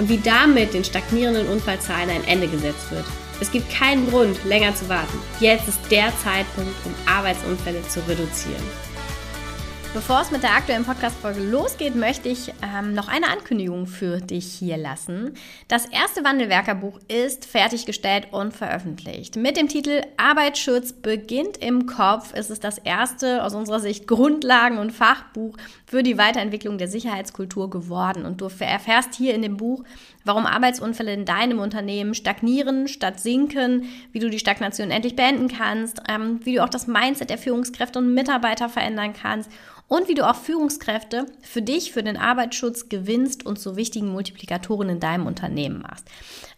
und wie damit den stagnierenden Unfallzahlen ein Ende gesetzt wird. Es gibt keinen Grund, länger zu warten. Jetzt ist der Zeitpunkt, um Arbeitsunfälle zu reduzieren. Bevor es mit der aktuellen Podcast-Folge losgeht, möchte ich ähm, noch eine Ankündigung für dich hier lassen. Das erste Wandelwerkerbuch ist fertiggestellt und veröffentlicht. Mit dem Titel Arbeitsschutz beginnt im Kopf ist es das erste aus unserer Sicht Grundlagen- und Fachbuch für die Weiterentwicklung der Sicherheitskultur geworden. Und du erfährst hier in dem Buch, warum Arbeitsunfälle in deinem Unternehmen stagnieren statt sinken, wie du die Stagnation endlich beenden kannst, ähm, wie du auch das Mindset der Führungskräfte und Mitarbeiter verändern kannst und wie du auch Führungskräfte für dich, für den Arbeitsschutz gewinnst und zu wichtigen Multiplikatoren in deinem Unternehmen machst.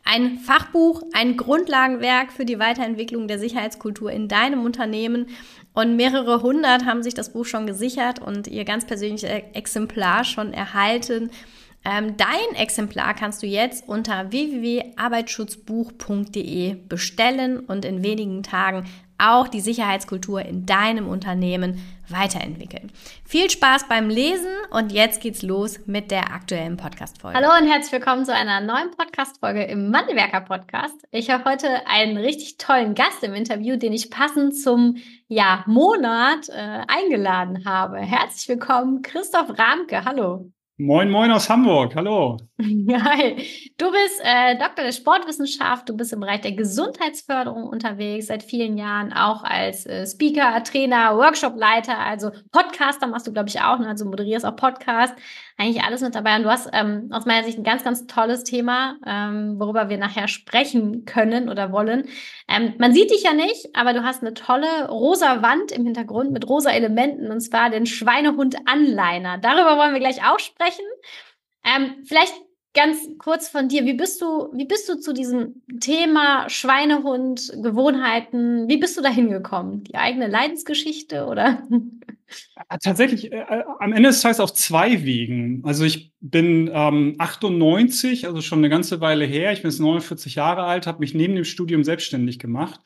Ein Fachbuch, ein Grundlagenwerk für die Weiterentwicklung der Sicherheitskultur in deinem Unternehmen. Und mehrere hundert haben sich das Buch schon gesichert und ihr ganz persönliches Exemplar schon erhalten. Ähm, dein Exemplar kannst du jetzt unter www.arbeitsschutzbuch.de bestellen und in wenigen Tagen auch die Sicherheitskultur in deinem Unternehmen weiterentwickeln. Viel Spaß beim Lesen und jetzt geht's los mit der aktuellen Podcast-Folge. Hallo und herzlich willkommen zu einer neuen Podcast-Folge im Mandelwerker Podcast. Ich habe heute einen richtig tollen Gast im Interview, den ich passend zum ja, Monat äh, eingeladen habe. Herzlich willkommen, Christoph Ramke. Hallo. Moin, moin aus Hamburg. Hallo. Hi. Du bist äh, Doktor der Sportwissenschaft, du bist im Bereich der Gesundheitsförderung unterwegs, seit vielen Jahren auch als äh, Speaker, Trainer, Workshopleiter, also Podcaster machst du, glaube ich, auch, ne? also moderierst auch Podcast, eigentlich alles mit dabei. Und du hast ähm, aus meiner Sicht ein ganz, ganz tolles Thema, ähm, worüber wir nachher sprechen können oder wollen. Ähm, man sieht dich ja nicht, aber du hast eine tolle rosa Wand im Hintergrund mit rosa Elementen, und zwar den Schweinehund-Anliner. Darüber wollen wir gleich auch sprechen. Ähm, vielleicht ganz kurz von dir. Wie bist du, wie bist du zu diesem Thema Schweinehund, Gewohnheiten, wie bist du da hingekommen? Die eigene Leidensgeschichte oder? Tatsächlich, äh, äh, am Ende des Tages auf zwei Wegen. Also ich bin ähm, 98, also schon eine ganze Weile her. Ich bin jetzt 49 Jahre alt, habe mich neben dem Studium selbstständig gemacht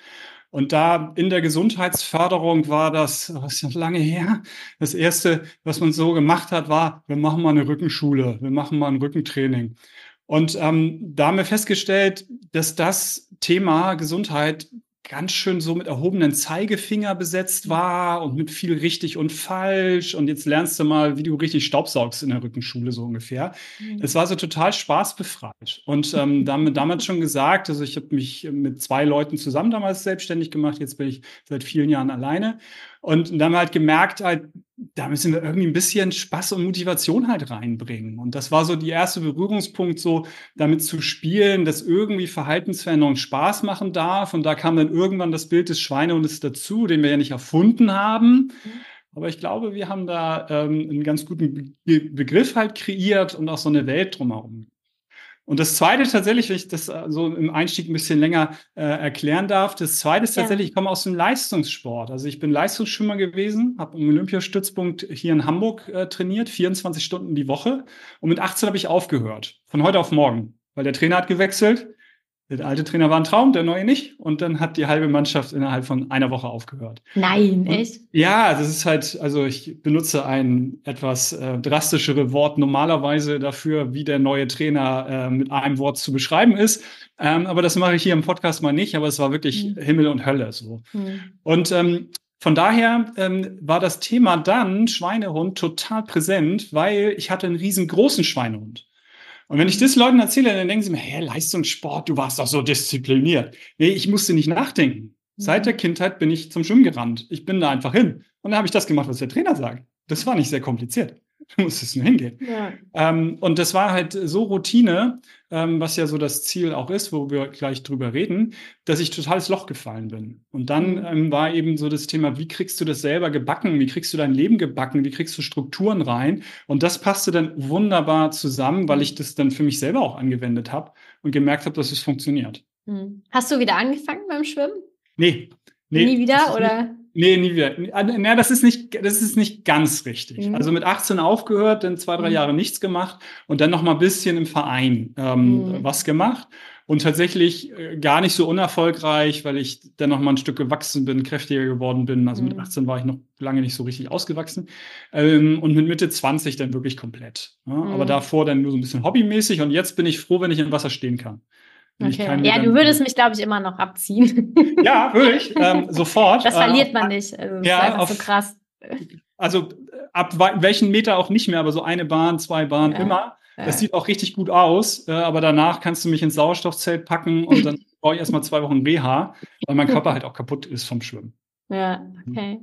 und da in der Gesundheitsförderung war das, was ist noch lange her, das erste, was man so gemacht hat, war, wir machen mal eine Rückenschule, wir machen mal ein Rückentraining. Und ähm, da haben wir festgestellt, dass das Thema Gesundheit ganz schön so mit erhobenen Zeigefinger besetzt war und mit viel richtig und falsch. Und jetzt lernst du mal, wie du richtig staubsaugst in der Rückenschule, so ungefähr. Mhm. Es war so total spaßbefreit. Und ähm, damit damals schon gesagt, also ich habe mich mit zwei Leuten zusammen damals selbstständig gemacht, jetzt bin ich seit vielen Jahren alleine. Und dann haben wir halt gemerkt, halt, da müssen wir irgendwie ein bisschen Spaß und Motivation halt reinbringen. Und das war so die erste Berührungspunkt, so damit zu spielen, dass irgendwie Verhaltensveränderung Spaß machen darf. Und da kam dann irgendwann das Bild des Schweinehundes dazu, den wir ja nicht erfunden haben. Mhm. Aber ich glaube, wir haben da ähm, einen ganz guten Be Begriff halt kreiert und auch so eine Welt drumherum. Und das Zweite tatsächlich, wenn ich das äh, so im Einstieg ein bisschen länger äh, erklären darf, das Zweite ist tatsächlich, ich komme aus dem Leistungssport. Also ich bin Leistungsschwimmer gewesen, habe im Olympiastützpunkt hier in Hamburg äh, trainiert, 24 Stunden die Woche. Und mit 18 habe ich aufgehört, von heute auf morgen, weil der Trainer hat gewechselt der alte Trainer war ein Traum, der neue nicht. Und dann hat die halbe Mannschaft innerhalb von einer Woche aufgehört. Nein, und, echt? Ja, das ist halt, also ich benutze ein etwas äh, drastischere Wort normalerweise dafür, wie der neue Trainer äh, mit einem Wort zu beschreiben ist. Ähm, aber das mache ich hier im Podcast mal nicht, aber es war wirklich mhm. Himmel und Hölle so. Mhm. Und ähm, von daher ähm, war das Thema dann Schweinehund total präsent, weil ich hatte einen riesengroßen Schweinehund. Und wenn ich das Leuten erzähle, dann denken sie mir, hä, Leistungssport, du warst doch so diszipliniert. Nee, ich musste nicht nachdenken. Seit mhm. der Kindheit bin ich zum Schwimmen gerannt. Ich bin da einfach hin. Und dann habe ich das gemacht, was der Trainer sagt. Das war nicht sehr kompliziert. Du musstest nur hingehen. Ja. Ähm, und das war halt so Routine, ähm, was ja so das Ziel auch ist, wo wir gleich drüber reden, dass ich totales Loch gefallen bin. Und dann mhm. ähm, war eben so das Thema, wie kriegst du das selber gebacken? Wie kriegst du dein Leben gebacken? Wie kriegst du Strukturen rein? Und das passte dann wunderbar zusammen, weil ich das dann für mich selber auch angewendet habe und gemerkt habe, dass es funktioniert. Mhm. Hast du wieder angefangen beim Schwimmen? Nee. nee Nie wieder oder? Nee, nie wieder. Na, das ist nicht, das ist nicht ganz richtig. Mhm. Also mit 18 aufgehört, dann zwei, drei mhm. Jahre nichts gemacht und dann noch mal ein bisschen im Verein ähm, mhm. was gemacht und tatsächlich äh, gar nicht so unerfolgreich, weil ich dann noch mal ein Stück gewachsen bin, kräftiger geworden bin. Also mit 18 mhm. war ich noch lange nicht so richtig ausgewachsen ähm, und mit Mitte 20 dann wirklich komplett. Ja? Aber mhm. davor dann nur so ein bisschen hobbymäßig und jetzt bin ich froh, wenn ich im Wasser stehen kann. Okay. Ja, du würdest mich, glaube ich, immer noch abziehen. Ja, würde ich. Ähm, sofort. Das verliert man äh, nicht. Also, das ja, ist einfach auf, so krass. Also ab welchen Meter auch nicht mehr, aber so eine Bahn, zwei Bahnen ja. immer. Das sieht auch richtig gut aus, äh, aber danach kannst du mich ins Sauerstoffzelt packen und dann brauche ich erstmal zwei Wochen BH, weil mein Körper halt auch kaputt ist vom Schwimmen. Ja, okay.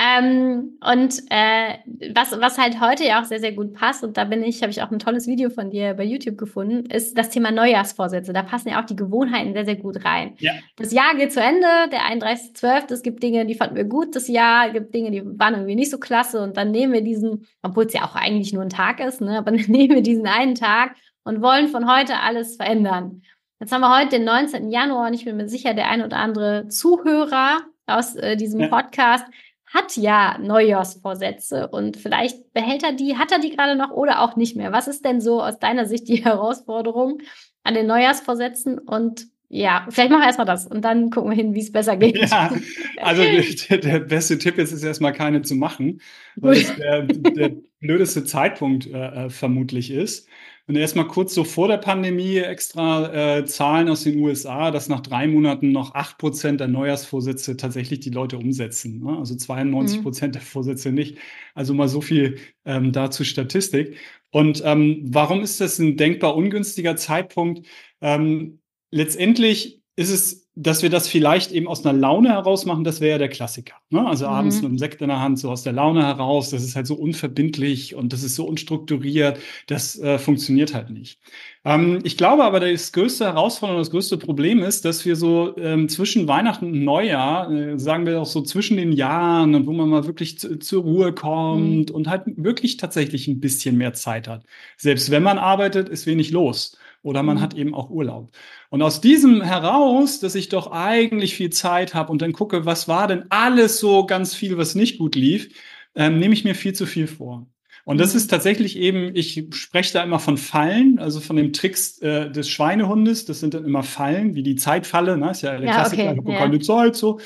Ähm, und äh, was, was halt heute ja auch sehr, sehr gut passt, und da bin ich, habe ich auch ein tolles Video von dir bei YouTube gefunden, ist das Thema Neujahrsvorsätze. Da passen ja auch die Gewohnheiten sehr, sehr gut rein. Ja. Das Jahr geht zu Ende, der 31.12. Es gibt Dinge, die fanden wir gut das Jahr, es gibt Dinge, die waren irgendwie nicht so klasse. Und dann nehmen wir diesen, obwohl es ja auch eigentlich nur ein Tag ist, ne, aber dann nehmen wir diesen einen Tag und wollen von heute alles verändern. Jetzt haben wir heute den 19. Januar und ich bin mir sicher, der ein oder andere Zuhörer aus äh, diesem ja. Podcast hat ja Neujahrsvorsätze und vielleicht behält er die, hat er die gerade noch oder auch nicht mehr. Was ist denn so aus deiner Sicht die Herausforderung an den Neujahrsvorsätzen und ja, vielleicht machen wir erstmal das und dann gucken wir hin, wie es besser geht. Ja, also der, der, beste Tipp ist es erstmal keine zu machen, weil es der, der blödeste Zeitpunkt äh, äh vermutlich ist. Und erstmal kurz so vor der Pandemie extra äh, Zahlen aus den USA, dass nach drei Monaten noch acht Prozent der Neujahrsvorsätze tatsächlich die Leute umsetzen. Ne? Also 92 mhm. Prozent mhm. der Vorsätze nicht. Also mal so viel ähm, dazu Statistik. Und ähm, warum ist das ein denkbar ungünstiger Zeitpunkt? Ähm, letztendlich ist es dass wir das vielleicht eben aus einer Laune heraus machen, das wäre ja der Klassiker. Ne? Also mhm. abends mit einem Sekt in der Hand, so aus der Laune heraus, das ist halt so unverbindlich und das ist so unstrukturiert, das äh, funktioniert halt nicht. Ähm, ich glaube aber, das größte Herausforderung, das größte Problem ist, dass wir so ähm, zwischen Weihnachten und Neujahr, äh, sagen wir auch so zwischen den Jahren und wo man mal wirklich zu, zur Ruhe kommt mhm. und halt wirklich tatsächlich ein bisschen mehr Zeit hat. Selbst wenn man arbeitet, ist wenig los oder man mhm. hat eben auch Urlaub. Und aus diesem heraus, dass ich doch eigentlich viel Zeit habe und dann gucke, was war denn alles so ganz viel, was nicht gut lief, ähm, nehme ich mir viel zu viel vor. Und das mhm. ist tatsächlich eben, ich spreche da immer von Fallen, also von dem Tricks äh, des Schweinehundes. Das sind dann immer Fallen, wie die Zeitfalle, ne? ist ja der ja, Klassiker, okay, keine ja. So.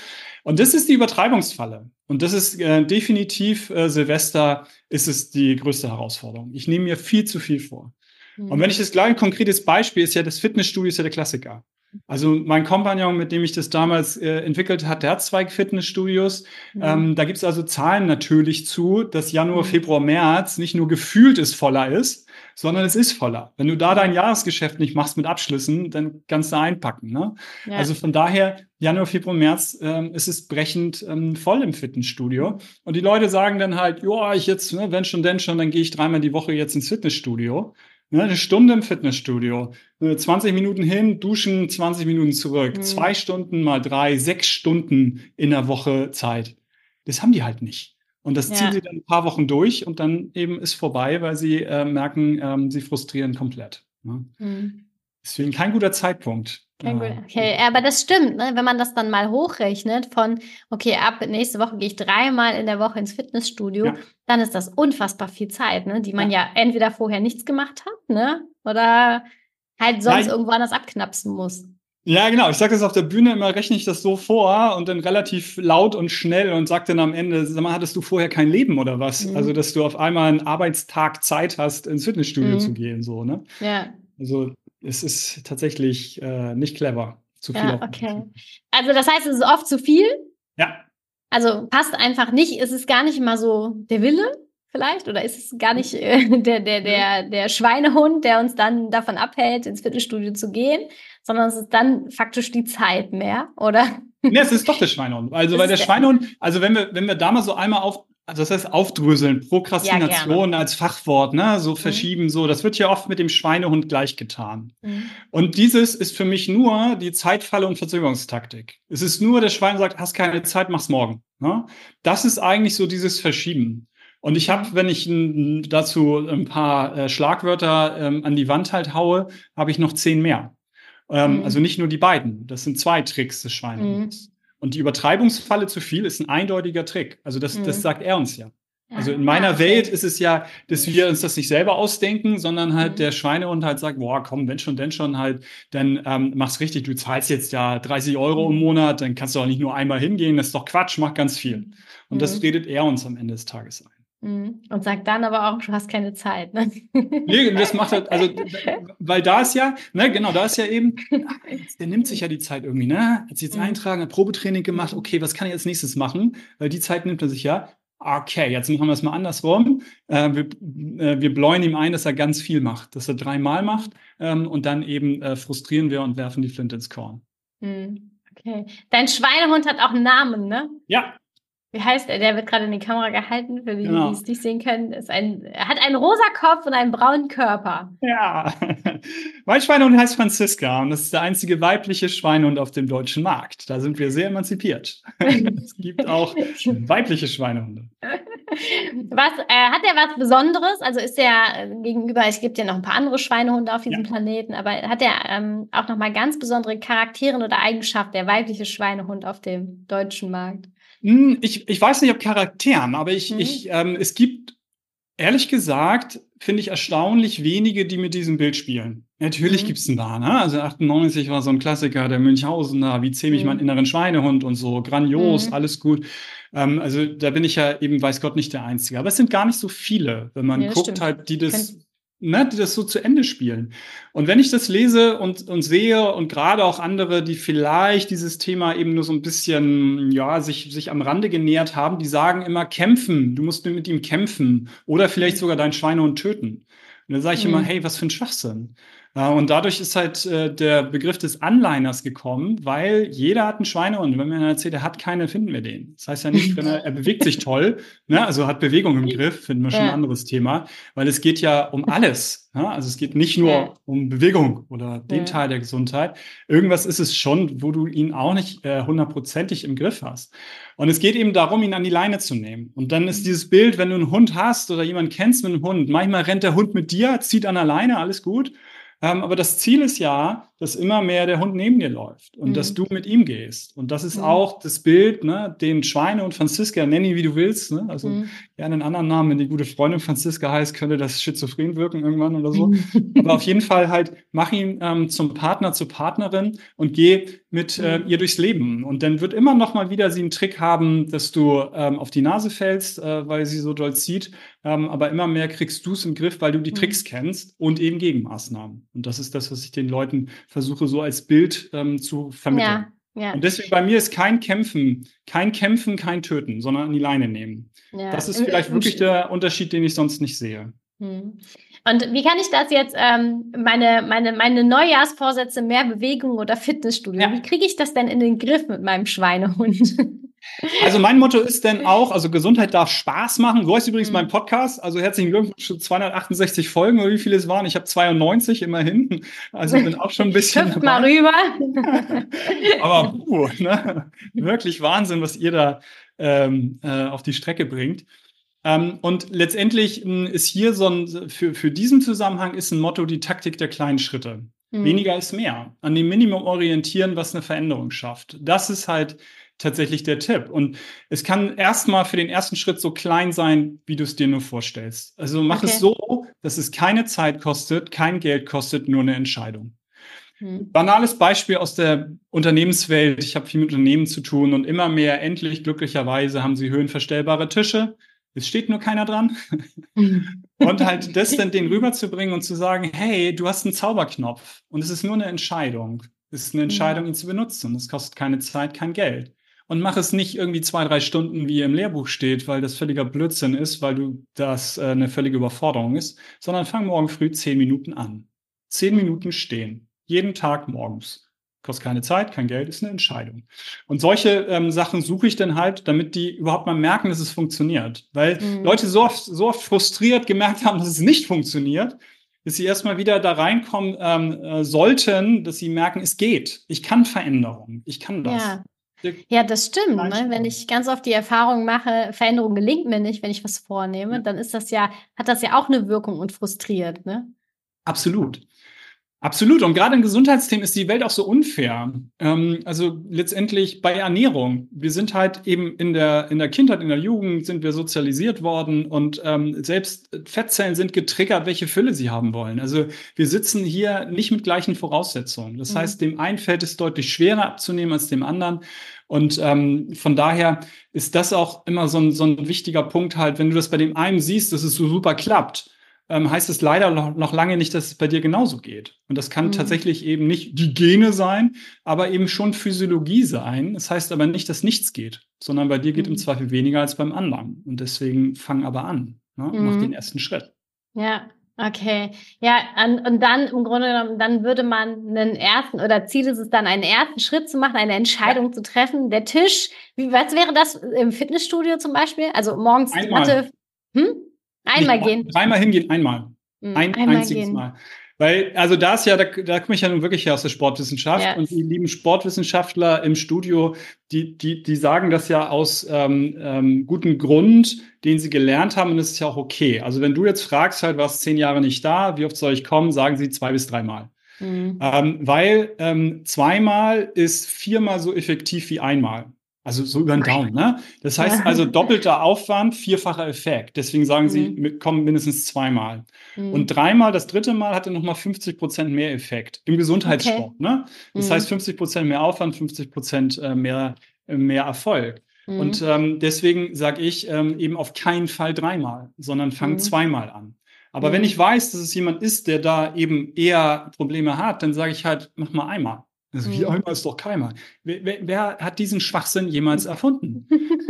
Und das ist die Übertreibungsfalle. Und das ist äh, definitiv äh, Silvester ist es die größte Herausforderung. Ich nehme mir viel zu viel vor. Und wenn ich das gleich ein konkretes Beispiel ist ja das Fitnessstudio ist ja der Klassiker. Also mein Kompagnon, mit dem ich das damals äh, entwickelt hat, der hat zwei Fitnessstudios. Mhm. Ähm, da gibt's also Zahlen natürlich zu, dass Januar, mhm. Februar, März nicht nur gefühlt ist voller ist, sondern es ist voller. Wenn du da dein Jahresgeschäft nicht machst mit Abschlüssen, dann kannst du einpacken. Ne? Ja. Also von daher, Januar, Februar, März ähm, ist es brechend ähm, voll im Fitnessstudio. Und die Leute sagen dann halt, ja, ich jetzt, ne, wenn schon, denn schon, dann gehe ich dreimal die Woche jetzt ins Fitnessstudio. Ne, eine Stunde im Fitnessstudio, 20 Minuten hin, duschen, 20 Minuten zurück, mhm. zwei Stunden mal drei, sechs Stunden in der Woche Zeit. Das haben die halt nicht. Und das ja. ziehen sie dann ein paar Wochen durch und dann eben ist vorbei, weil sie äh, merken, ähm, sie frustrieren komplett. Ne? Mhm. Deswegen kein guter Zeitpunkt. Okay, aber das stimmt, ne? wenn man das dann mal hochrechnet von, okay, ab nächste Woche gehe ich dreimal in der Woche ins Fitnessstudio, ja. dann ist das unfassbar viel Zeit, ne? die man ja. ja entweder vorher nichts gemacht hat, ne? oder halt sonst Nein. irgendwo anders abknapsen muss. Ja, genau. Ich sage das auf der Bühne immer, rechne ich das so vor und dann relativ laut und schnell und sage dann am Ende, sag mal, hattest du vorher kein Leben oder was? Mhm. Also, dass du auf einmal einen Arbeitstag Zeit hast, ins Fitnessstudio mhm. zu gehen, so, ne? Ja. Also, es ist tatsächlich äh, nicht clever. Zu viel. Ja, okay. Also das heißt, es ist oft zu viel. Ja. Also passt einfach nicht. Ist es gar nicht mal so der Wille vielleicht? Oder ist es gar nicht äh, der, der, der, der Schweinehund, der uns dann davon abhält, ins Fitnessstudio zu gehen, sondern es ist dann faktisch die Zeit mehr, oder? Nee, es ist doch der Schweinehund. Also, weil der Schweinehund, also wenn wir, wenn wir da mal so einmal auf, also das heißt aufdröseln, Prokrastination ja, als Fachwort, ne, so mhm. verschieben, so, das wird ja oft mit dem Schweinehund gleich getan. Mhm. Und dieses ist für mich nur die Zeitfalle und Verzögerungstaktik. Es ist nur, der Schwein sagt, hast keine Zeit, mach's morgen. Ne? Das ist eigentlich so dieses Verschieben. Und ich habe, wenn ich n, dazu ein paar äh, Schlagwörter ähm, an die Wand halt haue, habe ich noch zehn mehr. Ähm, mhm. Also nicht nur die beiden. Das sind zwei Tricks des Schweinehunds. Und die Übertreibungsfalle zu viel ist ein eindeutiger Trick. Also das, mhm. das sagt er uns ja. Also in meiner okay. Welt ist es ja, dass wir uns das nicht selber ausdenken, sondern halt mhm. der Schweinehund halt sagt, boah, komm, wenn schon, denn schon halt, dann ähm, mach's richtig. Du zahlst jetzt ja 30 Euro im mhm. Monat, dann kannst du auch nicht nur einmal hingehen. Das ist doch Quatsch, mach ganz viel. Und mhm. das redet er uns am Ende des Tages ein. Mhm. Und sagt dann aber auch, du hast keine Zeit. Ne? Nee, das macht halt, also, weil da ist ja, ne, genau, da ist ja eben, der nimmt sich ja die Zeit irgendwie, ne? Hat sich jetzt mhm. eintragen, hat Probetraining gemacht, okay, was kann ich als nächstes machen? Weil die Zeit nimmt er sich ja. Okay, jetzt machen wir es mal andersrum. Äh, wir, äh, wir bläuen ihm ein, dass er ganz viel macht, dass er dreimal macht ähm, und dann eben äh, frustrieren wir und werfen die Flinte ins Korn. Mhm. Okay. Dein Schweinehund hat auch einen Namen, ne? Ja, wie heißt er? Der wird gerade in die Kamera gehalten, für die, genau. die es nicht sehen können. Ist ein, er hat einen rosa Kopf und einen braunen Körper. Ja, mein Schweinehund heißt Franziska und das ist der einzige weibliche Schweinehund auf dem deutschen Markt. Da sind wir sehr emanzipiert. es gibt auch weibliche Schweinehunde. Was, äh, hat er was Besonderes? Also ist er äh, gegenüber, es gibt ja noch ein paar andere Schweinehunde auf diesem ja. Planeten, aber hat er ähm, auch nochmal ganz besondere Charaktere oder Eigenschaften, der weibliche Schweinehund auf dem deutschen Markt? Hm, ich, ich weiß nicht, ob Charakteren, aber ich, mhm. ich, ähm, es gibt, ehrlich gesagt, finde ich erstaunlich wenige, die mit diesem Bild spielen. Natürlich mhm. gibt es ein paar, ne? Also 98 war so ein Klassiker, der Münchhausener, wie zähme ich mhm. meinen inneren Schweinehund und so, grandios, mhm. alles gut. Ähm, also da bin ich ja eben, weiß Gott, nicht der Einzige. Aber es sind gar nicht so viele, wenn man ja, guckt stimmt. halt, die das ne, die das so zu Ende spielen. Und wenn ich das lese und, und sehe und gerade auch andere, die vielleicht dieses Thema eben nur so ein bisschen, ja, sich, sich am Rande genähert haben, die sagen immer kämpfen, du musst mit ihm kämpfen oder vielleicht sogar dein Schweinehund töten. Und dann sage ich mhm. immer, hey, was für ein Schwachsinn. Ja, und dadurch ist halt äh, der Begriff des Anliners gekommen, weil jeder hat einen Schweinehund. Wenn man erzählt, er hat keine, finden wir den. Das heißt ja nicht, wenn er, er bewegt sich toll, ne? also hat Bewegung im Griff, finden wir schon ja. ein anderes Thema, weil es geht ja um alles. Ne? Also es geht nicht nur ja. um Bewegung oder den ja. Teil der Gesundheit. Irgendwas ist es schon, wo du ihn auch nicht äh, hundertprozentig im Griff hast. Und es geht eben darum, ihn an die Leine zu nehmen. Und dann ist dieses Bild, wenn du einen Hund hast oder jemanden kennst mit einem Hund, manchmal rennt der Hund mit dir, zieht an der Leine, alles gut. Ähm, aber das Ziel ist ja, dass immer mehr der Hund neben dir läuft und mhm. dass du mit ihm gehst. Und das ist mhm. auch das Bild, ne, den Schweine und Franziska, nenn ihn wie du willst. Ne? Also mhm. gerne einen anderen Namen, wenn die gute Freundin Franziska heißt, könnte das schizophren wirken irgendwann oder so. aber auf jeden Fall halt, mach ihn ähm, zum Partner, zur Partnerin und geh mit äh, mhm. ihr durchs Leben. Und dann wird immer noch mal wieder sie einen Trick haben, dass du ähm, auf die Nase fällst, äh, weil sie so doll zieht. Ähm, aber immer mehr kriegst du es im Griff, weil du die mhm. Tricks kennst und eben Gegenmaßnahmen. Und das ist das, was ich den Leuten versuche so als Bild ähm, zu vermitteln. Ja, ja. Und deswegen bei mir ist kein Kämpfen, kein Kämpfen, kein Töten, sondern an die Leine nehmen. Ja. Das ist vielleicht Im, wirklich der Unterschied, den ich sonst nicht sehe. Hm. Und wie kann ich das jetzt, ähm, meine, meine, meine Neujahrsvorsätze, mehr Bewegung oder Fitnessstudio, wie kriege ich das denn in den Griff mit meinem Schweinehund? Also mein Motto ist denn auch, also Gesundheit darf Spaß machen. So ist übrigens mhm. mein Podcast. Also herzlichen Glückwunsch zu 268 Folgen oder wie viele es waren. Ich habe 92 immerhin. Also bin auch schon ein bisschen. Hüpft mal rüber. Aber puh, ne? wirklich Wahnsinn, was ihr da ähm, äh, auf die Strecke bringt. Ähm, und letztendlich äh, ist hier so ein, für, für diesen Zusammenhang ist ein Motto die Taktik der kleinen Schritte. Mhm. Weniger ist mehr. An dem Minimum orientieren, was eine Veränderung schafft. Das ist halt tatsächlich der Tipp. Und es kann erstmal für den ersten Schritt so klein sein, wie du es dir nur vorstellst. Also mach okay. es so, dass es keine Zeit kostet, kein Geld kostet, nur eine Entscheidung. Hm. Banales Beispiel aus der Unternehmenswelt. Ich habe viel mit Unternehmen zu tun und immer mehr, endlich glücklicherweise, haben sie höhenverstellbare Tische. Es steht nur keiner dran. und halt das dann den rüberzubringen und zu sagen, hey, du hast einen Zauberknopf und es ist nur eine Entscheidung. Es ist eine hm. Entscheidung, ihn zu benutzen. Es kostet keine Zeit, kein Geld und mach es nicht irgendwie zwei, drei Stunden, wie im Lehrbuch steht, weil das völliger Blödsinn ist, weil du das äh, eine völlige Überforderung ist, sondern fang morgen früh zehn Minuten an. Zehn Minuten stehen. Jeden Tag morgens. Kostet keine Zeit, kein Geld, ist eine Entscheidung. Und solche ähm, Sachen suche ich dann halt, damit die überhaupt mal merken, dass es funktioniert. Weil mhm. Leute so oft, so oft frustriert gemerkt haben, dass es nicht funktioniert, dass sie erstmal wieder da reinkommen ähm, äh, sollten, dass sie merken, es geht. Ich kann Veränderung. Ich kann das. Ja. Ja, das stimmt. Ne? Wenn ich ganz oft die Erfahrung mache, Veränderung gelingt mir nicht, wenn ich was vornehme, ja. dann ist das ja, hat das ja auch eine Wirkung und frustriert, ne? Absolut. Absolut. Und gerade in Gesundheitsthemen ist die Welt auch so unfair. Ähm, also letztendlich bei Ernährung. Wir sind halt eben in der, in der Kindheit, in der Jugend sind wir sozialisiert worden und ähm, selbst Fettzellen sind getriggert, welche Fülle sie haben wollen. Also wir sitzen hier nicht mit gleichen Voraussetzungen. Das mhm. heißt, dem einen fällt es deutlich schwerer abzunehmen als dem anderen. Und ähm, von daher ist das auch immer so ein, so ein wichtiger Punkt halt, wenn du das bei dem einen siehst, dass es so super klappt ähm, heißt es leider noch, noch, lange nicht, dass es bei dir genauso geht. Und das kann mhm. tatsächlich eben nicht die Gene sein, aber eben schon Physiologie sein. Das heißt aber nicht, dass nichts geht, sondern bei dir geht mhm. im Zweifel weniger als beim anderen. Und deswegen fang aber an. Ne? Mhm. Mach den ersten Schritt. Ja, Okay, ja, und, und dann im Grunde genommen, dann würde man einen ersten oder Ziel ist es dann, einen ersten Schritt zu machen, eine Entscheidung ja. zu treffen. Der Tisch, wie was wäre das im Fitnessstudio zum Beispiel? Also morgens Einmal. Matte. Hm? Einmal Nicht, gehen. Dreimal hingehen, einmal. Mhm, Ein einmal einziges gehen. Mal. Weil, also da ist ja, da, da komme ich ja nun wirklich aus der Sportwissenschaft ja. und die lieben Sportwissenschaftler im Studio, die, die, die sagen das ja aus ähm, ähm, gutem Grund, den sie gelernt haben und das ist ja auch okay. Also wenn du jetzt fragst, halt, warst zehn Jahre nicht da, wie oft soll ich kommen, sagen sie zwei bis dreimal. Mhm. Ähm, weil ähm, zweimal ist viermal so effektiv wie einmal. Also so über den Daumen, ne? Das heißt also doppelter Aufwand, vierfacher Effekt. Deswegen sagen sie, mhm. kommen mindestens zweimal. Mhm. Und dreimal, das dritte Mal hatte nochmal 50 Prozent mehr Effekt im Gesundheitssport, okay. ne? Das mhm. heißt 50 Prozent mehr Aufwand, 50 Prozent äh, mehr, äh, mehr Erfolg. Mhm. Und ähm, deswegen sage ich ähm, eben auf keinen Fall dreimal, sondern fang mhm. zweimal an. Aber wenn mhm. ich weiß, dass es jemand ist, der da eben eher Probleme hat, dann sage ich halt, mach mal einmal. Also wie mhm. einmal ist doch keinmal. Wer, wer, wer, hat diesen Schwachsinn jemals erfunden?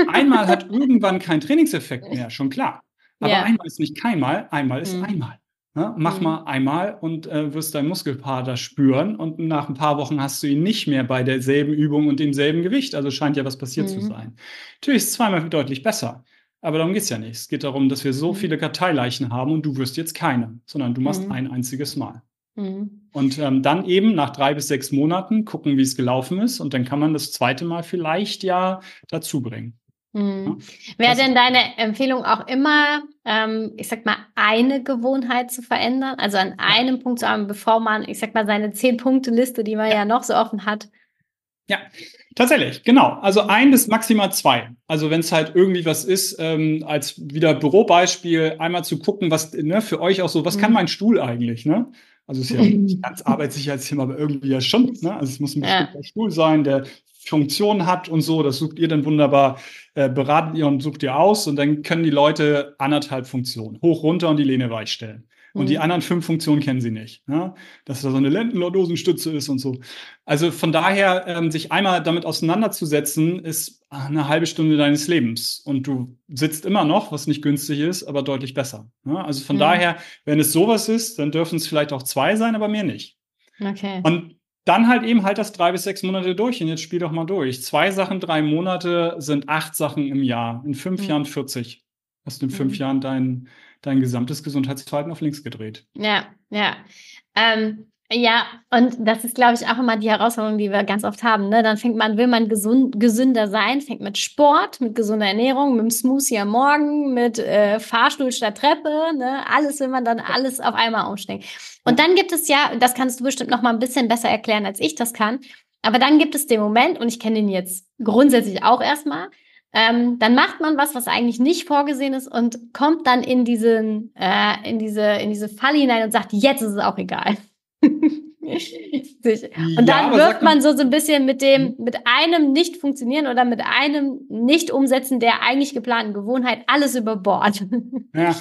einmal hat irgendwann kein Trainingseffekt mehr, schon klar. Aber ja. einmal ist nicht keinmal, einmal ist mhm. einmal. Ne? Mach mhm. mal einmal und äh, wirst dein Muskelpaar spüren und nach ein paar Wochen hast du ihn nicht mehr bei derselben Übung und demselben Gewicht. Also scheint ja was passiert zu mhm. sein. Natürlich ist es zweimal deutlich besser. Aber darum geht es ja nicht. Es geht darum, dass wir so mhm. viele Karteileichen haben und du wirst jetzt keine, sondern du machst mhm. ein einziges Mal. Mhm. Und ähm, dann eben nach drei bis sechs Monaten gucken, wie es gelaufen ist. Und dann kann man das zweite Mal vielleicht ja dazu bringen. Mhm. Ja? Wäre denn deine Empfehlung auch immer, ähm, ich sag mal, eine Gewohnheit zu verändern? Also an einem Punkt zu haben, bevor man, ich sag mal, seine Zehn-Punkte-Liste, die man ja. ja noch so offen hat, ja, tatsächlich, genau. Also ein bis maximal zwei. Also wenn es halt irgendwie was ist, ähm, als wieder Bürobeispiel, einmal zu gucken, was ne, für euch auch so, was mhm. kann mein Stuhl eigentlich, ne? Also es ist ja nicht ganz Arbeitssicherheitsthema, aber irgendwie ja schon. Ne? Also es muss ein bestimmter ja. Stuhl sein, der Funktion hat und so. Das sucht ihr dann wunderbar, äh, beraten ihr und sucht ihr aus und dann können die Leute anderthalb Funktionen hoch, runter und die Lehne weich stellen. Und mhm. die anderen fünf Funktionen kennen sie nicht. Ne? Dass da so eine Lendenlordosenstütze ist und so. Also von daher, ähm, sich einmal damit auseinanderzusetzen, ist eine halbe Stunde deines Lebens. Und du sitzt immer noch, was nicht günstig ist, aber deutlich besser. Ne? Also von mhm. daher, wenn es sowas ist, dann dürfen es vielleicht auch zwei sein, aber mehr nicht. Okay. Und dann halt eben halt das drei bis sechs Monate durch und jetzt spiel doch mal durch. Zwei Sachen, drei Monate sind acht Sachen im Jahr. In fünf mhm. Jahren 40. Hast du in fünf mhm. Jahren dein, dein gesamtes Gesundheitsverhalten auf links gedreht. Ja, ja. Ähm, ja, und das ist, glaube ich, auch immer die Herausforderung, die wir ganz oft haben. Ne? Dann fängt man, will man gesund, gesünder sein, fängt mit Sport, mit gesunder Ernährung, mit dem Smoothie am Morgen, mit äh, Fahrstuhl statt Treppe, ne? alles will man dann alles auf einmal umstellen. Und dann gibt es ja, das kannst du bestimmt noch mal ein bisschen besser erklären, als ich das kann, aber dann gibt es den Moment, und ich kenne den jetzt grundsätzlich auch erstmal, ähm, dann macht man was, was eigentlich nicht vorgesehen ist und kommt dann in diesen, äh, in diese, in diese Falle hinein und sagt, jetzt ist es auch egal. und dann ja, wirft man so, so ein bisschen mit dem, mit einem nicht funktionieren oder mit einem nicht umsetzen der eigentlich geplanten Gewohnheit alles über Bord. ja,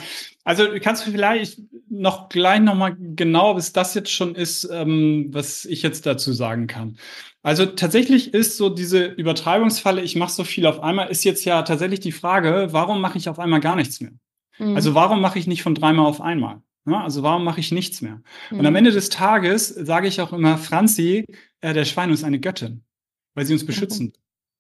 also kannst du vielleicht noch gleich nochmal genau, bis das jetzt schon ist, ähm, was ich jetzt dazu sagen kann. Also tatsächlich ist so diese Übertreibungsfalle, ich mache so viel auf einmal, ist jetzt ja tatsächlich die Frage, warum mache ich auf einmal gar nichts mehr? Mhm. Also warum mache ich nicht von dreimal auf einmal? Ja, also warum mache ich nichts mehr? Mhm. Und am Ende des Tages sage ich auch immer, Franzi, äh, der Schwein ist eine Göttin, weil sie uns beschützen.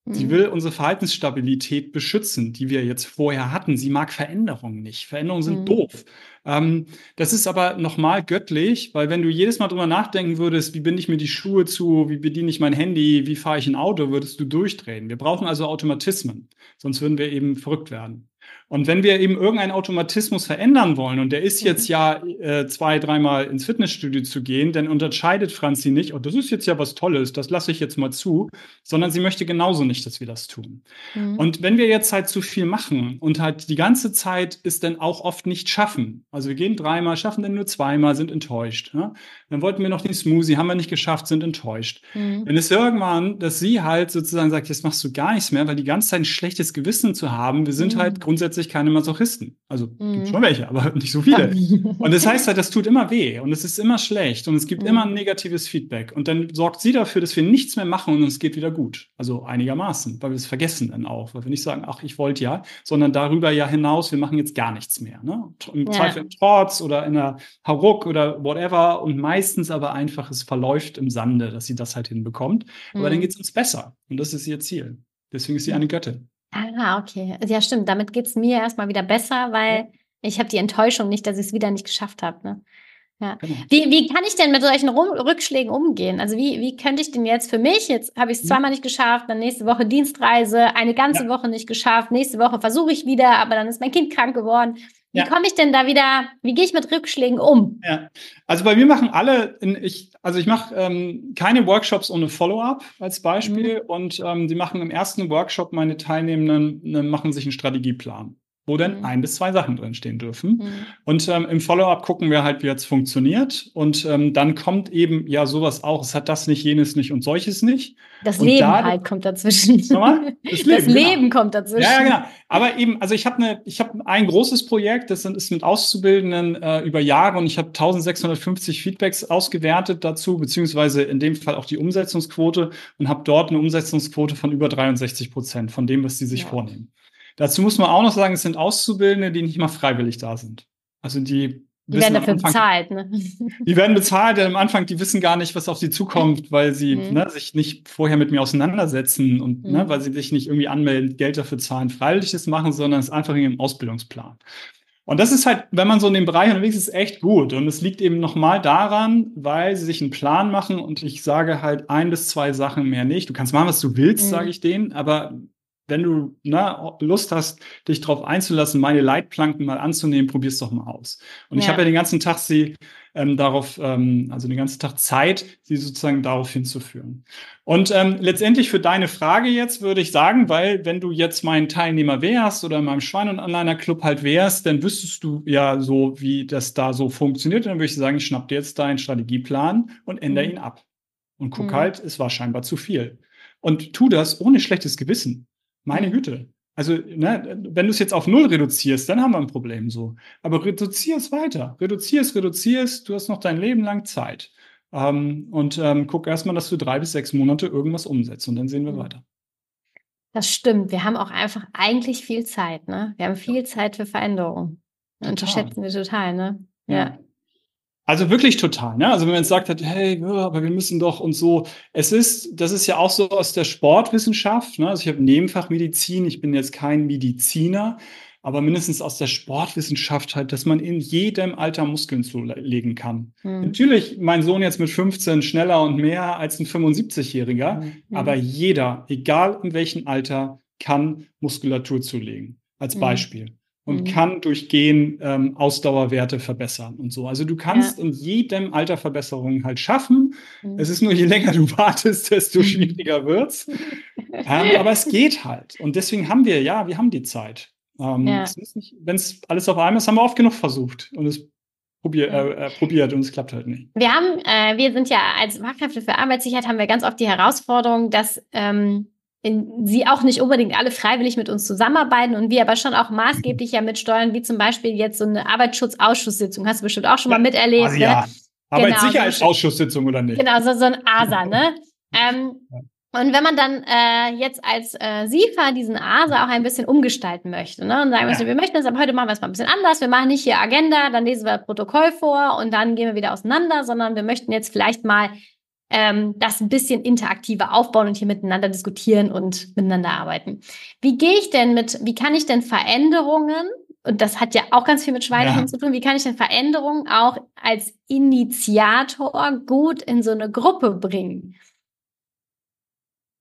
Mhm. Sie will unsere Verhaltensstabilität beschützen, die wir jetzt vorher hatten. Sie mag Veränderungen nicht. Veränderungen sind mhm. doof. Ähm, das ist aber nochmal göttlich, weil wenn du jedes Mal drüber nachdenken würdest, wie binde ich mir die Schuhe zu, wie bediene ich mein Handy, wie fahre ich ein Auto, würdest du durchdrehen. Wir brauchen also Automatismen, sonst würden wir eben verrückt werden. Und wenn wir eben irgendeinen Automatismus verändern wollen, und der ist jetzt mhm. ja äh, zwei, dreimal ins Fitnessstudio zu gehen, dann unterscheidet Franzi nicht, oh, das ist jetzt ja was Tolles, das lasse ich jetzt mal zu, sondern sie möchte genauso nicht, dass wir das tun. Mhm. Und wenn wir jetzt halt zu viel machen und halt die ganze Zeit es dann auch oft nicht schaffen, also wir gehen dreimal, schaffen dann nur zweimal, sind enttäuscht. Ja? Dann wollten wir noch den Smoothie, haben wir nicht geschafft, sind enttäuscht. Mhm. Wenn es irgendwann, dass sie halt sozusagen sagt, jetzt machst du gar nichts mehr, weil die ganze Zeit ein schlechtes Gewissen zu haben, wir sind mhm. halt grundsätzlich grundsätzlich keine Masochisten. Also mhm. gibt schon welche, aber nicht so viele. und das heißt halt, das tut immer weh und es ist immer schlecht und es gibt mhm. immer ein negatives Feedback. Und dann sorgt sie dafür, dass wir nichts mehr machen und es geht wieder gut. Also einigermaßen, weil wir es vergessen dann auch, weil wir nicht sagen, ach, ich wollte ja, sondern darüber ja hinaus, wir machen jetzt gar nichts mehr. Ne? Im ja. Zweifel im Trotz oder in einer Hauruck oder whatever und meistens aber einfach, es verläuft im Sande, dass sie das halt hinbekommt. Aber dann mhm. geht es uns besser und das ist ihr Ziel. Deswegen ist sie eine Göttin. Ah, okay. Ja, stimmt. Damit geht es mir erstmal wieder besser, weil ja. ich habe die Enttäuschung nicht, dass ich es wieder nicht geschafft habe. Ne? Ja. Genau. Wie, wie kann ich denn mit solchen Rückschlägen umgehen? Also wie, wie könnte ich denn jetzt für mich, jetzt habe ich es zweimal nicht geschafft, dann nächste Woche Dienstreise, eine ganze ja. Woche nicht geschafft, nächste Woche versuche ich wieder, aber dann ist mein Kind krank geworden. Wie ja. komme ich denn da wieder, wie gehe ich mit Rückschlägen um? Ja, also bei mir machen alle, ich, also ich mache ähm, keine Workshops ohne Follow-up als Beispiel mhm. und ähm, die machen im ersten Workshop, meine Teilnehmenden ne, machen sich einen Strategieplan wo dann mhm. ein bis zwei Sachen drinstehen dürfen. Mhm. Und ähm, im Follow-up gucken wir halt, wie es funktioniert. Und ähm, dann kommt eben ja sowas auch, es hat das nicht, jenes nicht und solches nicht. Das und Leben da, halt kommt dazwischen. Nochmal? Das Leben, das Leben genau. kommt dazwischen. Ja, ja, genau. Aber eben, also ich habe eine, ich habe ein großes Projekt, das ist mit Auszubildenden äh, über Jahre und ich habe 1650 Feedbacks ausgewertet dazu, beziehungsweise in dem Fall auch die Umsetzungsquote und habe dort eine Umsetzungsquote von über 63 Prozent von dem, was sie sich ja. vornehmen. Dazu muss man auch noch sagen, es sind Auszubildende, die nicht mal freiwillig da sind. Also die die werden dafür Anfang, bezahlt, ne? Die werden bezahlt, denn am Anfang, die wissen gar nicht, was auf sie zukommt, weil sie mhm. ne, sich nicht vorher mit mir auseinandersetzen und ne, mhm. ne, weil sie sich nicht irgendwie anmelden, Geld dafür zahlen, freiwilliges machen, sondern es ist einfach in ihrem Ausbildungsplan. Und das ist halt, wenn man so in dem Bereich unterwegs ist, echt gut. Und es liegt eben nochmal daran, weil sie sich einen Plan machen und ich sage halt ein bis zwei Sachen mehr nicht. Du kannst machen, was du willst, mhm. sage ich denen, aber wenn du na, Lust hast, dich darauf einzulassen, meine Leitplanken mal anzunehmen, probier's doch mal aus. Und ja. ich habe ja den ganzen Tag sie ähm, darauf, ähm, also den ganzen Tag Zeit, sie sozusagen darauf hinzuführen. Und ähm, letztendlich für deine Frage jetzt würde ich sagen, weil wenn du jetzt mein Teilnehmer wärst oder in meinem Schwein- und Anleiner-Club halt wärst, dann wüsstest du ja so, wie das da so funktioniert. Und dann würde ich sagen, ich schnapp dir jetzt deinen Strategieplan und ändere mhm. ihn ab. Und guck mhm. halt, es war scheinbar zu viel. Und tu das ohne schlechtes Gewissen. Meine mhm. Güte. Also, ne, wenn du es jetzt auf null reduzierst, dann haben wir ein Problem so. Aber reduzier es weiter. Reduzier es, reduzier es. Du hast noch dein Leben lang Zeit. Ähm, und ähm, guck erstmal, dass du drei bis sechs Monate irgendwas umsetzt und dann sehen wir mhm. weiter. Das stimmt. Wir haben auch einfach eigentlich viel Zeit, ne? Wir haben viel Zeit für Veränderung. Unterschätzen wir total, ne? ja. ja. Also wirklich total, ne? Also wenn man jetzt sagt hat, hey, aber wir müssen doch und so. Es ist, das ist ja auch so aus der Sportwissenschaft, ne? Also ich habe Nebenfachmedizin, ich bin jetzt kein Mediziner, aber mindestens aus der Sportwissenschaft halt, dass man in jedem Alter Muskeln zulegen kann. Mhm. Natürlich, mein Sohn jetzt mit 15 schneller und mehr als ein 75-Jähriger, mhm. aber jeder, egal in welchem Alter, kann Muskulatur zulegen. Als hm. Beispiel. Mhm und mhm. kann durch Gehen ähm, Ausdauerwerte verbessern und so. Also du kannst ja. in jedem Alter Verbesserungen halt schaffen. Mhm. Es ist nur, je länger du wartest, desto schwieriger wird's. ähm, aber es geht halt. Und deswegen haben wir, ja, wir haben die Zeit. Ähm, ja. Wenn es alles auf einmal ist, haben wir oft genug versucht und es probier, äh, äh, probiert und es klappt halt nicht. Wir haben, äh, wir sind ja als Fachkräfte für Arbeitssicherheit haben wir ganz oft die Herausforderung, dass ähm, in, sie auch nicht unbedingt alle freiwillig mit uns zusammenarbeiten und wir aber schon auch maßgeblich ja mitsteuern, wie zum Beispiel jetzt so eine Arbeitsschutzausschusssitzung. Hast du bestimmt auch schon mal miterlebt. Also ja. Ne? Arbeitssicherheitsausschusssitzung oder nicht? Genau, so, so ein ASA, ne? Ähm, Und wenn man dann äh, jetzt als äh, SIFA diesen ASA auch ein bisschen umgestalten möchte, ne, und sagen wir, ja. wir möchten das aber heute machen wir es mal ein bisschen anders. Wir machen nicht hier Agenda, dann lesen wir das Protokoll vor und dann gehen wir wieder auseinander, sondern wir möchten jetzt vielleicht mal ähm, das ein bisschen interaktiver aufbauen und hier miteinander diskutieren und miteinander arbeiten. Wie gehe ich denn mit, wie kann ich denn Veränderungen, und das hat ja auch ganz viel mit Schweinehunden ja. zu tun, wie kann ich denn Veränderungen auch als Initiator gut in so eine Gruppe bringen?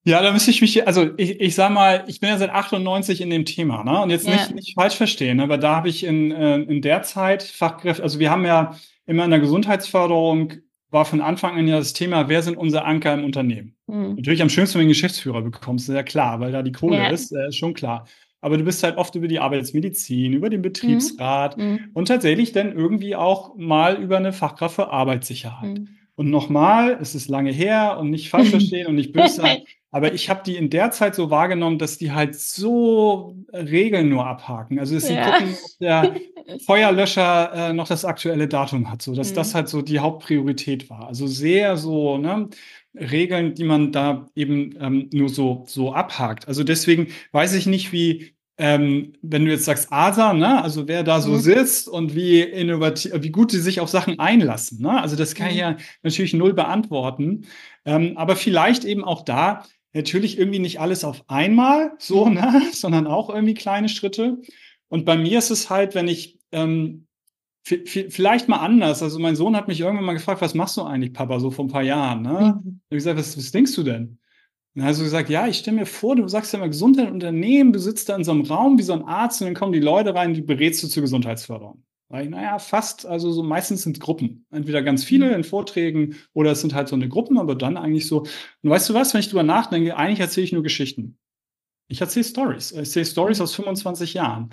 Ja, da müsste ich mich, also ich, ich sag mal, ich bin ja seit 98 in dem Thema, ne? Und jetzt ja. nicht, nicht falsch verstehen, aber da habe ich in, äh, in der Zeit Fachkräfte, also wir haben ja immer in der Gesundheitsförderung war von Anfang an ja das Thema, wer sind unsere Anker im Unternehmen? Mhm. Natürlich am schönsten, wenn du einen Geschäftsführer bekommst, ist ja klar, weil da die Kohle ja. ist, äh, ist schon klar. Aber du bist halt oft über die Arbeitsmedizin, über den Betriebsrat mhm. mhm. und tatsächlich dann irgendwie auch mal über eine Fachkraft für Arbeitssicherheit. Mhm. Und nochmal, es ist lange her und nicht falsch verstehen und nicht böse sein. Aber ich habe die in der Zeit so wahrgenommen, dass die halt so Regeln nur abhaken. Also dass sie ja. gucken, ob der Feuerlöscher äh, noch das aktuelle Datum hat, so dass mhm. das halt so die Hauptpriorität war. Also sehr so ne, Regeln, die man da eben ähm, nur so so abhakt. Also deswegen weiß ich nicht, wie ähm, wenn du jetzt sagst ASA, ne, also wer da so mhm. sitzt und wie innovativ, wie gut sie sich auf Sachen einlassen, ne? Also das kann ich mhm. ja natürlich null beantworten. Ähm, aber vielleicht eben auch da, natürlich irgendwie nicht alles auf einmal, so, ne, sondern auch irgendwie kleine Schritte. Und bei mir ist es halt, wenn ich ähm, vielleicht mal anders. Also mein Sohn hat mich irgendwann mal gefragt, was machst du eigentlich, Papa, so vor ein paar Jahren? Ne? Mhm. Ich habe gesagt, was, was denkst du denn? Und hast du gesagt, ja, ich stelle mir vor, du sagst ja immer Gesundheit Unternehmen, du sitzt da in so einem Raum wie so ein Arzt und dann kommen die Leute rein, die berätst du zur Gesundheitsförderung. Weil, naja, fast, also so meistens sind Gruppen. Entweder ganz viele mhm. in Vorträgen oder es sind halt so eine Gruppen, aber dann eigentlich so. Und weißt du was, wenn ich drüber nachdenke, eigentlich erzähle ich nur Geschichten. Ich erzähle Stories. Ich erzähle Stories mhm. aus 25 Jahren.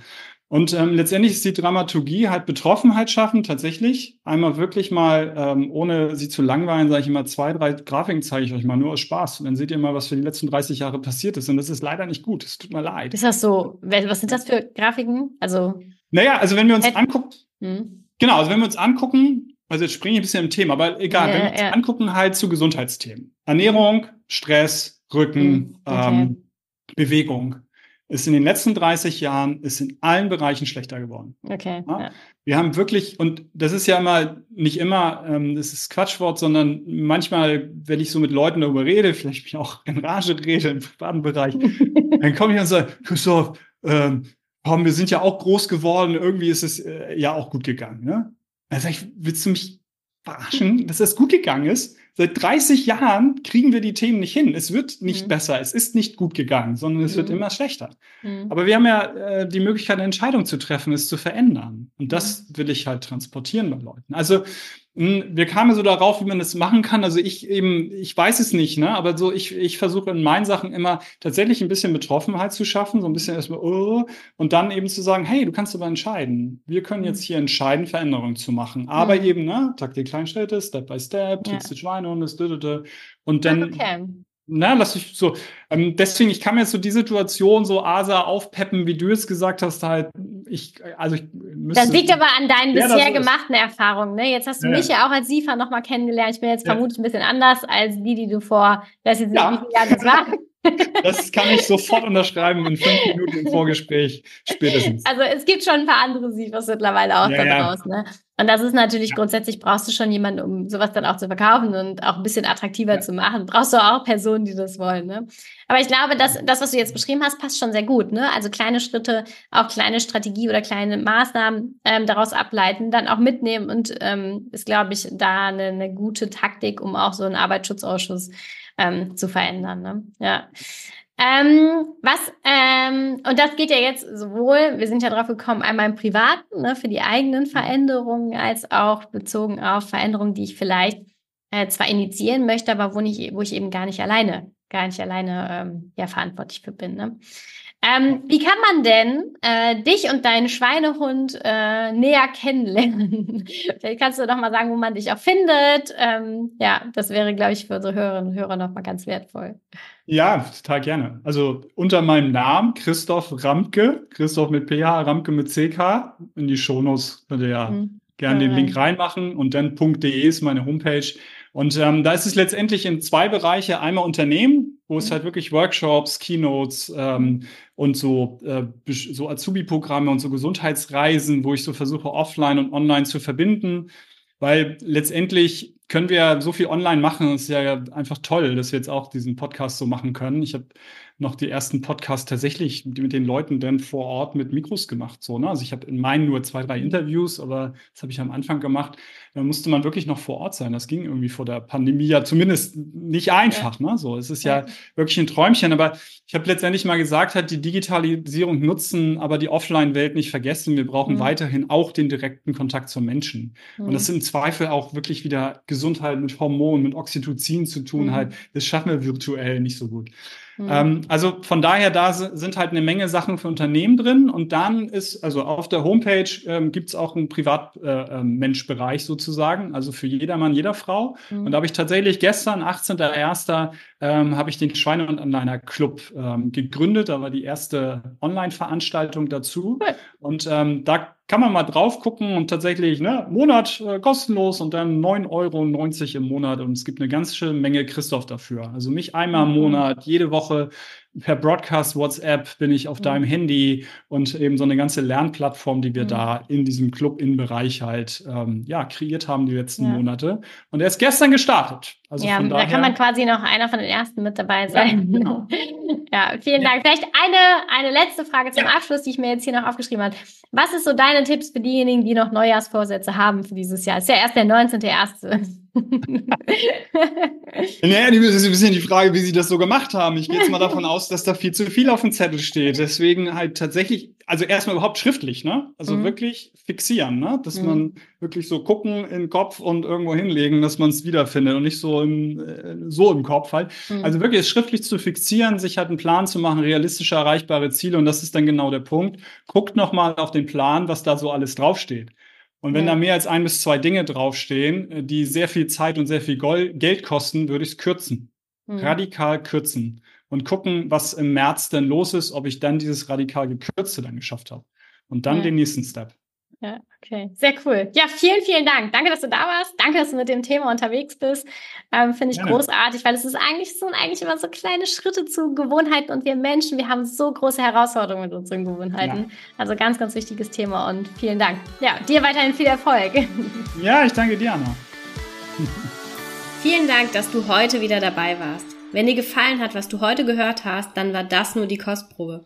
Und ähm, letztendlich ist die Dramaturgie halt Betroffenheit schaffen, tatsächlich. Einmal wirklich mal, ähm, ohne sie zu langweilen, sage ich immer, zwei, drei Grafiken zeige ich euch mal, nur aus Spaß. Und dann seht ihr mal, was für die letzten 30 Jahre passiert ist. Und das ist leider nicht gut. Es tut mir leid. Ist das so? Was sind das für Grafiken? Also. Naja, also wenn wir uns angucken, hm. Genau, also wenn wir uns angucken, also jetzt springe ich ein bisschen im Thema, aber egal, ja, wenn wir uns ja. angucken halt zu Gesundheitsthemen. Ernährung, Stress, Rücken, hm, okay. ähm, Bewegung ist in den letzten 30 Jahren ist in allen Bereichen schlechter geworden. Okay. Ja? Wir haben wirklich, und das ist ja immer, nicht immer, ähm, das ist Quatschwort, sondern manchmal, wenn ich so mit Leuten darüber rede, vielleicht mich auch in Rage rede im privaten Bereich, dann komme ich und sage, Christoph, ähm, komm, wir sind ja auch groß geworden, irgendwie ist es äh, ja auch gut gegangen. Ne? Dann sage ich, willst du mich verarschen, dass das gut gegangen ist? Seit 30 Jahren kriegen wir die Themen nicht hin. Es wird nicht mhm. besser, es ist nicht gut gegangen, sondern es mhm. wird immer schlechter. Mhm. Aber wir haben ja äh, die Möglichkeit, eine Entscheidung zu treffen, es zu verändern. Und das mhm. will ich halt transportieren bei Leuten. Also wir kamen so darauf, wie man das machen kann. Also ich eben, ich weiß es nicht, ne? Aber so, ich, ich versuche in meinen Sachen immer tatsächlich ein bisschen Betroffenheit zu schaffen, so ein bisschen erstmal, oh, und dann eben zu sagen, hey, du kannst aber entscheiden. Wir können jetzt hier entscheiden, Veränderungen zu machen. Aber mhm. eben, ne, Taktik Kleinstädte, Step by Step, Tricks ja. des Schweinehundes, und dann na, lass ich so. Ähm, deswegen, ich kann mir jetzt so die Situation so Asa aufpeppen, wie du es gesagt hast, halt, ich, also ich müsste, Das liegt aber an deinen bisher gemachten Erfahrungen, ne? Jetzt hast du ja. mich ja auch als SIFA nochmal kennengelernt. Ich bin jetzt ja. vermutlich ein bisschen anders als die, die du vor, weiß jetzt nicht, ja. viele Jahren das war. Das kann ich sofort unterschreiben in fünf Minuten im Vorgespräch spätestens. Also es gibt schon ein paar andere Sifas mittlerweile auch ja, da draußen. Ne? Und das ist natürlich ja. grundsätzlich, brauchst du schon jemanden, um sowas dann auch zu verkaufen und auch ein bisschen attraktiver ja. zu machen. Brauchst du auch Personen, die das wollen. Ne? Aber ich glaube, dass das, was du jetzt beschrieben hast, passt schon sehr gut. Ne? Also kleine Schritte, auch kleine Strategie oder kleine Maßnahmen ähm, daraus ableiten, dann auch mitnehmen und ähm, ist, glaube ich, da eine, eine gute Taktik, um auch so einen Arbeitsschutzausschuss ähm, zu verändern. Ne? Ja. Ähm, was, ähm, und das geht ja jetzt sowohl, wir sind ja drauf gekommen, einmal im Privaten, ne, für die eigenen Veränderungen, als auch bezogen auf Veränderungen, die ich vielleicht äh, zwar initiieren möchte, aber wo, nicht, wo ich eben gar nicht alleine, gar nicht alleine ähm, ja, verantwortlich für bin. Ne? Ähm, wie kann man denn äh, dich und deinen Schweinehund äh, näher kennenlernen? Vielleicht kannst du doch mal sagen, wo man dich auch findet. Ähm, ja, das wäre, glaube ich, für unsere Hörerinnen und Hörer nochmal ganz wertvoll. Ja, total gerne. Also unter meinem Namen Christoph Ramke, Christoph mit PH, Ramke mit CK. In die Shownotes könnt ihr ja mhm. gerne den Link reinmachen und dann .de ist meine Homepage. Und ähm, da ist es letztendlich in zwei Bereiche. Einmal Unternehmen, wo es halt wirklich Workshops, Keynotes ähm, und so, äh, so Azubi-Programme und so Gesundheitsreisen, wo ich so versuche, offline und online zu verbinden. Weil letztendlich können wir so viel online machen. Es ist ja einfach toll, dass wir jetzt auch diesen Podcast so machen können. Ich habe noch die ersten Podcasts tatsächlich mit den Leuten dann vor Ort mit Mikros gemacht. So, ne? Also ich habe in meinen nur zwei, drei Interviews, aber das habe ich am Anfang gemacht. Da musste man wirklich noch vor Ort sein. Das ging irgendwie vor der Pandemie ja zumindest nicht einfach. Ja. Ne? So, es ist ja, ja wirklich ein Träumchen. Aber ich habe letztendlich mal gesagt, hat die Digitalisierung nutzen, aber die Offline-Welt nicht vergessen. Wir brauchen mhm. weiterhin auch den direkten Kontakt zum Menschen. Mhm. Und das sind im Zweifel auch wirklich wieder Gesundheit mit Hormonen, mit Oxytocin zu tun. Mhm. Halt, das schaffen wir virtuell nicht so gut. Mhm. Also von daher, da sind halt eine Menge Sachen für Unternehmen drin. Und dann ist, also auf der Homepage ähm, gibt es auch einen Privatmenschbereich äh, ähm, sozusagen, also für jedermann, jeder Frau. Mhm. Und da habe ich tatsächlich gestern, 18.01., ähm, habe ich den Schweine- und Anleiner Club ähm, gegründet. Da war die erste Online-Veranstaltung dazu. Cool. Und ähm, da kann man mal drauf gucken und tatsächlich, ne, Monat äh, kostenlos und dann 9,90 Euro im Monat. Und es gibt eine ganze Menge Christoph dafür. Also mich einmal im mhm. Monat, jede Woche per Broadcast WhatsApp bin ich auf mhm. deinem Handy und eben so eine ganze Lernplattform, die wir mhm. da in diesem Club-In-Bereich halt ähm, ja, kreiert haben die letzten ja. Monate. Und er ist gestern gestartet. Also ja, da kann man quasi noch einer von den ersten mit dabei sein. Ja, genau. ja vielen Dank. Vielleicht eine, eine letzte Frage zum Abschluss, die ich mir jetzt hier noch aufgeschrieben habe. Was ist so deine Tipps für diejenigen, die noch Neujahrsvorsätze haben für dieses Jahr? Ist ja erst der 19.1. naja, das ist ein bisschen die Frage, wie sie das so gemacht haben. Ich gehe jetzt mal davon aus, dass da viel zu viel auf dem Zettel steht. Deswegen halt tatsächlich, also erstmal überhaupt schriftlich, ne? Also mhm. wirklich fixieren, ne? Dass mhm. man wirklich so gucken in den Kopf und irgendwo hinlegen, dass man es wiederfindet und nicht so im, äh, so im Kopf halt. Mhm. Also wirklich es schriftlich zu fixieren, sich halt einen Plan zu machen, realistische, erreichbare Ziele und das ist dann genau der Punkt. Guckt nochmal auf den Plan, was da so alles draufsteht. Und wenn ja. da mehr als ein bis zwei Dinge draufstehen, äh, die sehr viel Zeit und sehr viel Geld kosten, würde ich es kürzen. Mhm. Radikal kürzen. Und gucken, was im März denn los ist, ob ich dann dieses radikal gekürzte dann geschafft habe. Und dann ja. den nächsten Step. Ja, okay. Sehr cool. Ja, vielen, vielen Dank. Danke, dass du da warst. Danke, dass du mit dem Thema unterwegs bist. Ähm, Finde ich Gerne. großartig, weil es ist eigentlich so eigentlich immer so kleine Schritte zu Gewohnheiten und wir Menschen, wir haben so große Herausforderungen mit unseren Gewohnheiten. Ja. Also ganz, ganz wichtiges Thema und vielen Dank. Ja, dir weiterhin viel Erfolg. Ja, ich danke dir, Anna. vielen Dank, dass du heute wieder dabei warst. Wenn dir gefallen hat, was du heute gehört hast, dann war das nur die Kostprobe.